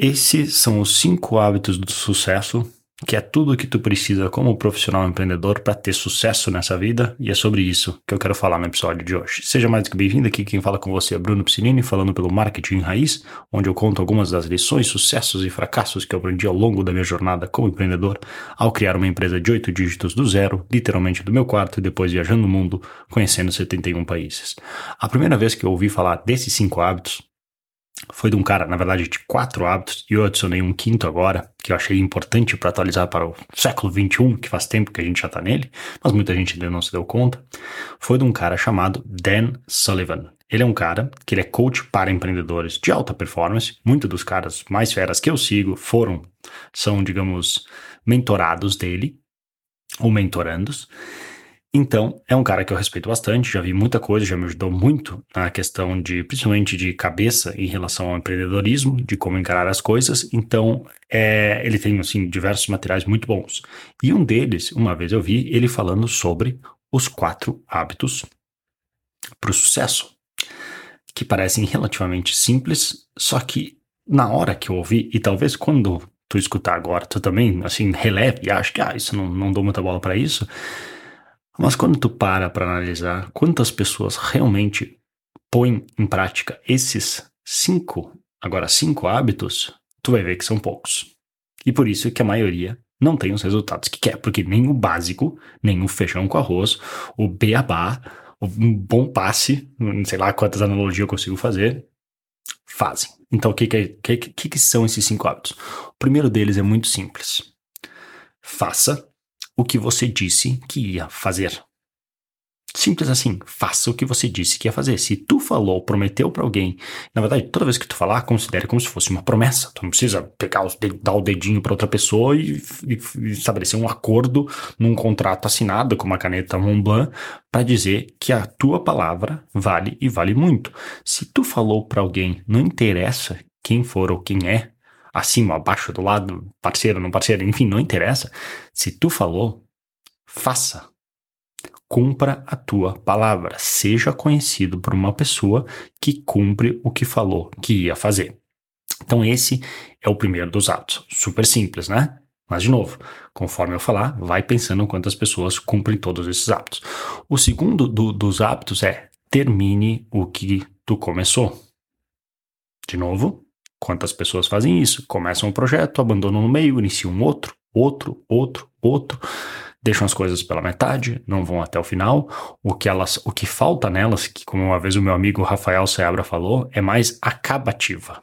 Esses são os cinco hábitos do sucesso, que é tudo o que tu precisa como profissional empreendedor para ter sucesso nessa vida, e é sobre isso que eu quero falar no episódio de hoje. Seja mais que bem-vindo aqui, quem fala com você é Bruno Piscinini, falando pelo Marketing Raiz, onde eu conto algumas das lições, sucessos e fracassos que eu aprendi ao longo da minha jornada como empreendedor, ao criar uma empresa de oito dígitos do zero, literalmente do meu quarto, e depois viajando o mundo, conhecendo 71 países. A primeira vez que eu ouvi falar desses cinco hábitos foi de um cara, na verdade, de quatro hábitos, e eu adicionei um quinto agora, que eu achei importante para atualizar para o século XXI, que faz tempo que a gente já está nele, mas muita gente ainda não se deu conta. Foi de um cara chamado Dan Sullivan. Ele é um cara que ele é coach para empreendedores de alta performance. Muitos dos caras mais feras que eu sigo foram, são, digamos, mentorados dele, ou mentorandos. Então, é um cara que eu respeito bastante, já vi muita coisa, já me ajudou muito na questão de, principalmente de cabeça em relação ao empreendedorismo, de como encarar as coisas. Então, é, ele tem, assim, diversos materiais muito bons. E um deles, uma vez eu vi ele falando sobre os quatro hábitos para o sucesso, que parecem relativamente simples, só que na hora que eu ouvi, e talvez quando tu escutar agora, tu também, assim, releve e acha que, ah, isso não, não dou muita bola para isso mas quando tu para para analisar quantas pessoas realmente põem em prática esses cinco, agora cinco hábitos, tu vai ver que são poucos. E por isso que a maioria não tem os resultados que quer, porque nem o básico, nem o feijão com arroz, o beabá, um bom passe, não sei lá quantas analogias eu consigo fazer, fazem. Então, o que, que, que, que, que são esses cinco hábitos? O primeiro deles é muito simples. Faça o que você disse que ia fazer. Simples assim, faça o que você disse que ia fazer. Se tu falou, prometeu para alguém, na verdade, toda vez que tu falar, considere como se fosse uma promessa. Tu não precisa pegar os dar o dedinho para outra pessoa e, e, e, estabelecer um acordo num contrato assinado com uma caneta Montblanc para dizer que a tua palavra vale e vale muito. Se tu falou para alguém, não interessa quem for ou quem é, acima, abaixo, do lado, parceiro, não parceiro, enfim, não interessa. Se tu falou, faça. Cumpra a tua palavra. Seja conhecido por uma pessoa que cumpre o que falou que ia fazer. Então, esse é o primeiro dos atos. Super simples, né? Mas, de novo, conforme eu falar, vai pensando quantas pessoas cumprem todos esses hábitos. O segundo do, dos hábitos é termine o que tu começou. De novo, Quantas pessoas fazem isso? Começam um projeto, abandonam no meio, iniciam um outro, outro, outro, outro, deixam as coisas pela metade, não vão até o final. O que elas, o que falta nelas, que como uma vez o meu amigo Rafael Seabra falou, é mais acabativa.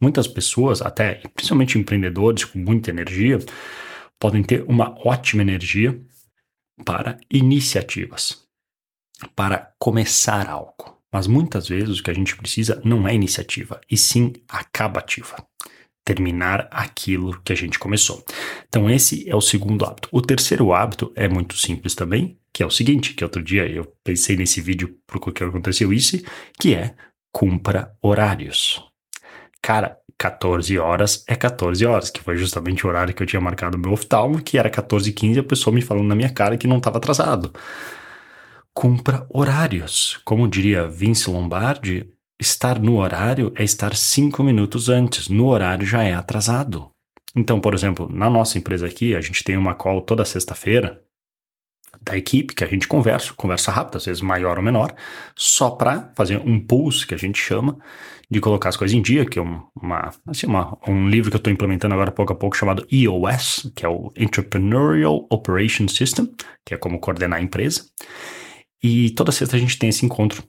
Muitas pessoas, até principalmente empreendedores com muita energia, podem ter uma ótima energia para iniciativas, para começar algo. Mas muitas vezes o que a gente precisa não é iniciativa, e sim acabativa. Terminar aquilo que a gente começou. Então, esse é o segundo hábito. O terceiro hábito é muito simples também, que é o seguinte: que outro dia eu pensei nesse vídeo porque aconteceu isso, que é cumpra horários. Cara, 14 horas é 14 horas, que foi justamente o horário que eu tinha marcado no meu oftalmo, que era 14 e 15 a pessoa me falando na minha cara que não estava atrasado cumpra horários. Como diria Vince Lombardi, estar no horário é estar cinco minutos antes. No horário já é atrasado. Então, por exemplo, na nossa empresa aqui, a gente tem uma call toda sexta-feira da equipe que a gente conversa, conversa rápida, às vezes maior ou menor, só para fazer um pulse que a gente chama de colocar as coisas em dia, que é uma, assim, uma, um livro que eu estou implementando agora pouco a pouco chamado EOS, que é o Entrepreneurial Operation System, que é como coordenar a empresa. E toda sexta a gente tem esse encontro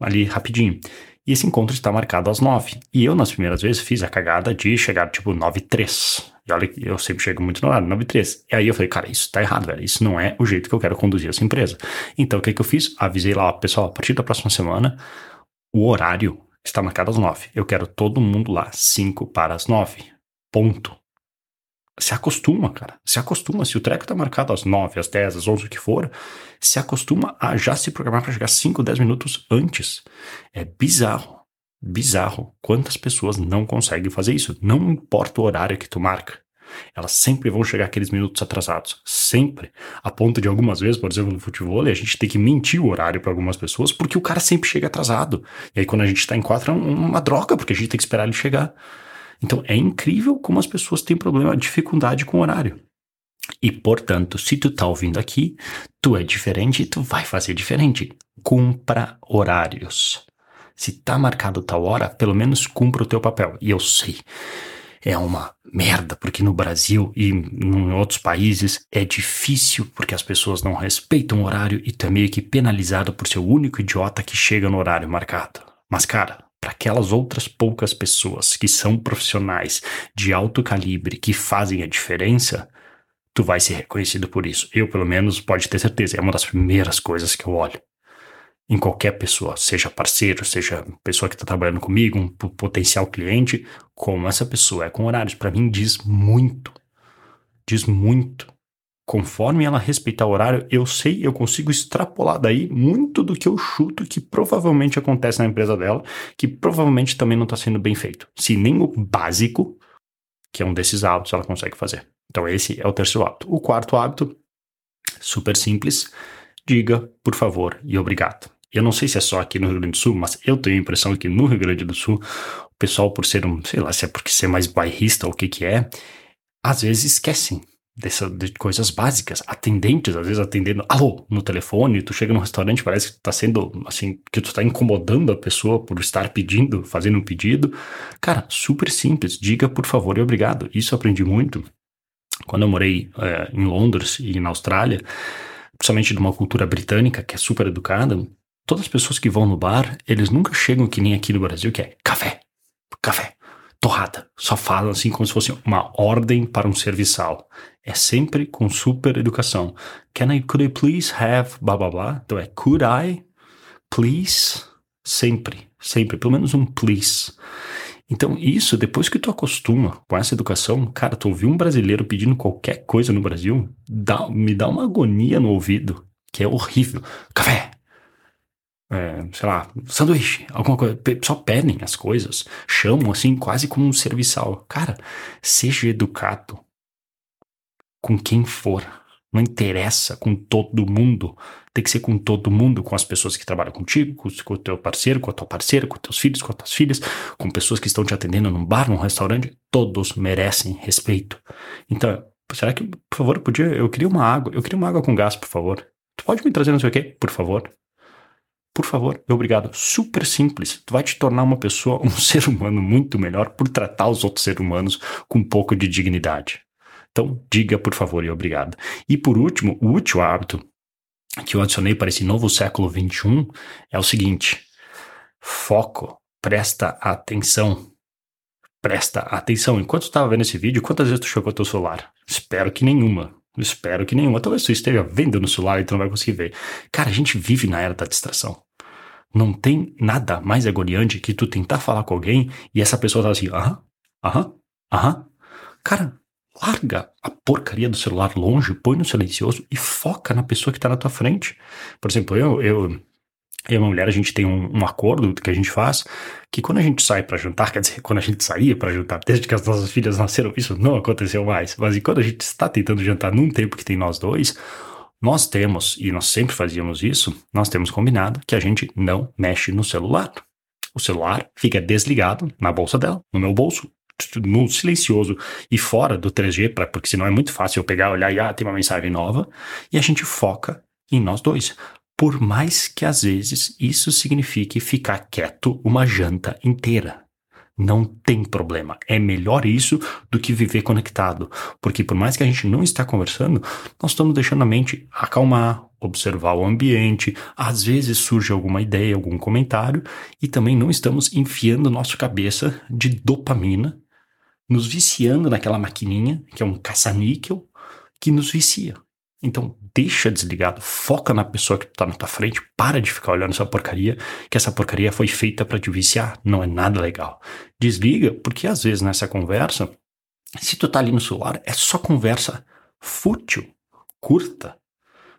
ali rapidinho. E esse encontro está marcado às nove. E eu, nas primeiras vezes, fiz a cagada de chegar tipo nove e três. E olha, eu sempre chego muito no horário, nove e três. E aí eu falei, cara, isso tá errado, velho. Isso não é o jeito que eu quero conduzir essa empresa. Então, o que, que eu fiz? Avisei lá, pessoal, a partir da próxima semana, o horário está marcado às nove. Eu quero todo mundo lá, cinco para as nove. Ponto se acostuma, cara. Se acostuma. Se o treco tá marcado às 9, às 10, às 11, o que for, se acostuma a já se programar para chegar 5, 10 minutos antes. É bizarro. Bizarro. Quantas pessoas não conseguem fazer isso? Não importa o horário que tu marca. Elas sempre vão chegar aqueles minutos atrasados. Sempre. A ponto de algumas vezes, por exemplo, no futebol, a gente tem que mentir o horário para algumas pessoas porque o cara sempre chega atrasado. E aí quando a gente tá em quatro é uma droga, porque a gente tem que esperar ele chegar. Então é incrível como as pessoas têm problema, dificuldade com horário. E, portanto, se tu tá ouvindo aqui, tu é diferente, tu vai fazer diferente. Cumpra horários. Se tá marcado tal hora, pelo menos cumpra o teu papel. E eu sei, é uma merda, porque no Brasil e em outros países é difícil porque as pessoas não respeitam o horário e tu é meio que penalizado por ser o único idiota que chega no horário marcado. Mas, cara, para aquelas outras poucas pessoas que são profissionais de alto calibre que fazem a diferença, tu vai ser reconhecido por isso. Eu, pelo menos, pode ter certeza, é uma das primeiras coisas que eu olho. Em qualquer pessoa, seja parceiro, seja pessoa que está trabalhando comigo, um potencial cliente, como essa pessoa é com horários, para mim diz muito. Diz muito. Conforme ela respeitar o horário, eu sei, eu consigo extrapolar daí muito do que eu chuto que provavelmente acontece na empresa dela, que provavelmente também não está sendo bem feito. Se nem o básico, que é um desses hábitos, ela consegue fazer. Então, esse é o terceiro hábito. O quarto hábito, super simples, diga por favor e obrigado. Eu não sei se é só aqui no Rio Grande do Sul, mas eu tenho a impressão que no Rio Grande do Sul, o pessoal, por ser um, sei lá, se é porque ser mais bairrista ou o que que é, às vezes esquecem dessa, de coisas básicas. Atendentes, às vezes atendendo, alô, no telefone, tu chega no restaurante, parece que tu tá sendo, assim, que tu tá incomodando a pessoa por estar pedindo, fazendo um pedido. Cara, super simples, diga por favor e obrigado. Isso eu aprendi muito quando eu morei é, em Londres e na Austrália, principalmente de uma cultura britânica que é super educada, todas as pessoas que vão no bar, eles nunca chegam que nem aqui no Brasil, que é café, café, torrada. Só falam assim como se fosse uma ordem para um serviçal. É sempre com super educação. Can I, could I please have, blá blá blá. Então é could I, please, sempre, sempre, pelo menos um please. Então, isso, depois que tu acostuma com essa educação, cara, tu ouvir um brasileiro pedindo qualquer coisa no Brasil, dá, me dá uma agonia no ouvido, que é horrível. Café! É, sei lá, sanduíche, alguma coisa. Só pedem as coisas, chamam assim, quase como um serviçal. Cara, seja educado com quem for. Não interessa com todo mundo. Tem que ser com todo mundo, com as pessoas que trabalham contigo, com, com o teu parceiro, com a tua parceira, com teus filhos, com as tuas filhas, com pessoas que estão te atendendo num bar, num restaurante. Todos merecem respeito. Então, será que, por favor, podia. Eu queria uma água. Eu queria uma água com gás, por favor. Tu pode me trazer não sei o quê? Por favor. Por favor, obrigado. Super simples. Tu vai te tornar uma pessoa, um ser humano muito melhor por tratar os outros seres humanos com um pouco de dignidade. Então, diga por favor e obrigado. E por último, o último hábito que eu adicionei para esse novo século XXI é o seguinte: foco, presta atenção. Presta atenção. Enquanto tu estava vendo esse vídeo, quantas vezes tu chegou o teu celular? Espero que nenhuma. Espero que nenhuma. Talvez tu esteja vendo no celular e tu não vai conseguir ver. Cara, a gente vive na era da distração. Não tem nada mais agoniante que tu tentar falar com alguém e essa pessoa tá assim, aham, aham, aham. Cara, larga a porcaria do celular longe, põe no silencioso e foca na pessoa que está na tua frente. Por exemplo, eu, eu, eu e a minha mulher, a gente tem um, um, acordo que a gente faz, que quando a gente sai para jantar, quer dizer, quando a gente saía para jantar, desde que as nossas filhas nasceram, isso não aconteceu mais, mas quando a gente está tentando jantar num tempo que tem nós dois, nós temos, e nós sempre fazíamos isso, nós temos combinado que a gente não mexe no celular. O celular fica desligado na bolsa dela, no meu bolso, no silencioso e fora do 3G, pra, porque senão é muito fácil eu pegar, olhar e ah, tem uma mensagem nova, e a gente foca em nós dois. Por mais que às vezes isso signifique ficar quieto uma janta inteira. Não tem problema. É melhor isso do que viver conectado. Porque por mais que a gente não está conversando, nós estamos deixando a mente acalmar, observar o ambiente, às vezes surge alguma ideia, algum comentário, e também não estamos enfiando nossa cabeça de dopamina nos viciando naquela maquininha, que é um caça-níquel, que nos vicia. Então, deixa desligado, foca na pessoa que está na tua frente, para de ficar olhando essa porcaria, que essa porcaria foi feita para te viciar, não é nada legal. Desliga, porque às vezes nessa conversa, se tu tá ali no celular, é só conversa fútil, curta,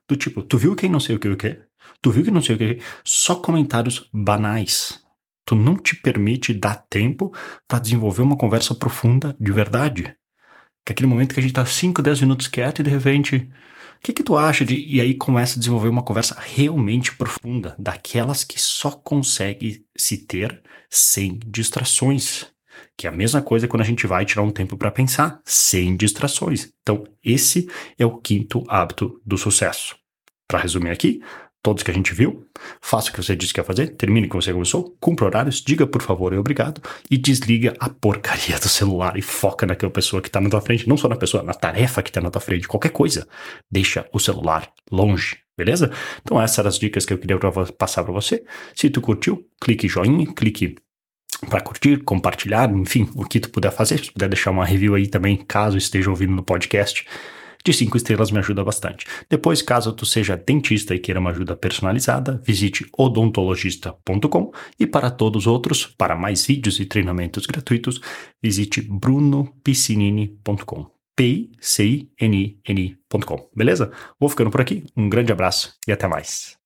do tipo, tu viu quem não sei o que o que? Tu viu que não sei o que? Só comentários banais tu não te permite dar tempo para desenvolver uma conversa profunda de verdade. Que é aquele momento que a gente tá 5, 10 minutos quieto e de repente, que que tu acha de... E aí começa a desenvolver uma conversa realmente profunda, daquelas que só consegue se ter sem distrações. Que é a mesma coisa quando a gente vai tirar um tempo para pensar, sem distrações. Então, esse é o quinto hábito do sucesso. Para resumir aqui, todos que a gente viu, faça o que você disse que ia fazer, termine o que você começou, cumpra horários, diga por favor e obrigado e desliga a porcaria do celular e foca naquela pessoa que está na tua frente, não só na pessoa, na tarefa que está na tua frente, qualquer coisa. Deixa o celular longe, beleza? Então essas eram as dicas que eu queria passar para você. Se tu curtiu, clique joinha, clique para curtir, compartilhar, enfim, o que tu puder fazer. Se puder deixar uma review aí também, caso esteja ouvindo no podcast, de cinco estrelas me ajuda bastante. Depois, caso tu seja dentista e queira uma ajuda personalizada, visite odontologista.com e para todos os outros, para mais vídeos e treinamentos gratuitos, visite brunopiscinini.com. P-C-I-N-I-N-I.com. Beleza? Vou ficando por aqui. Um grande abraço e até mais.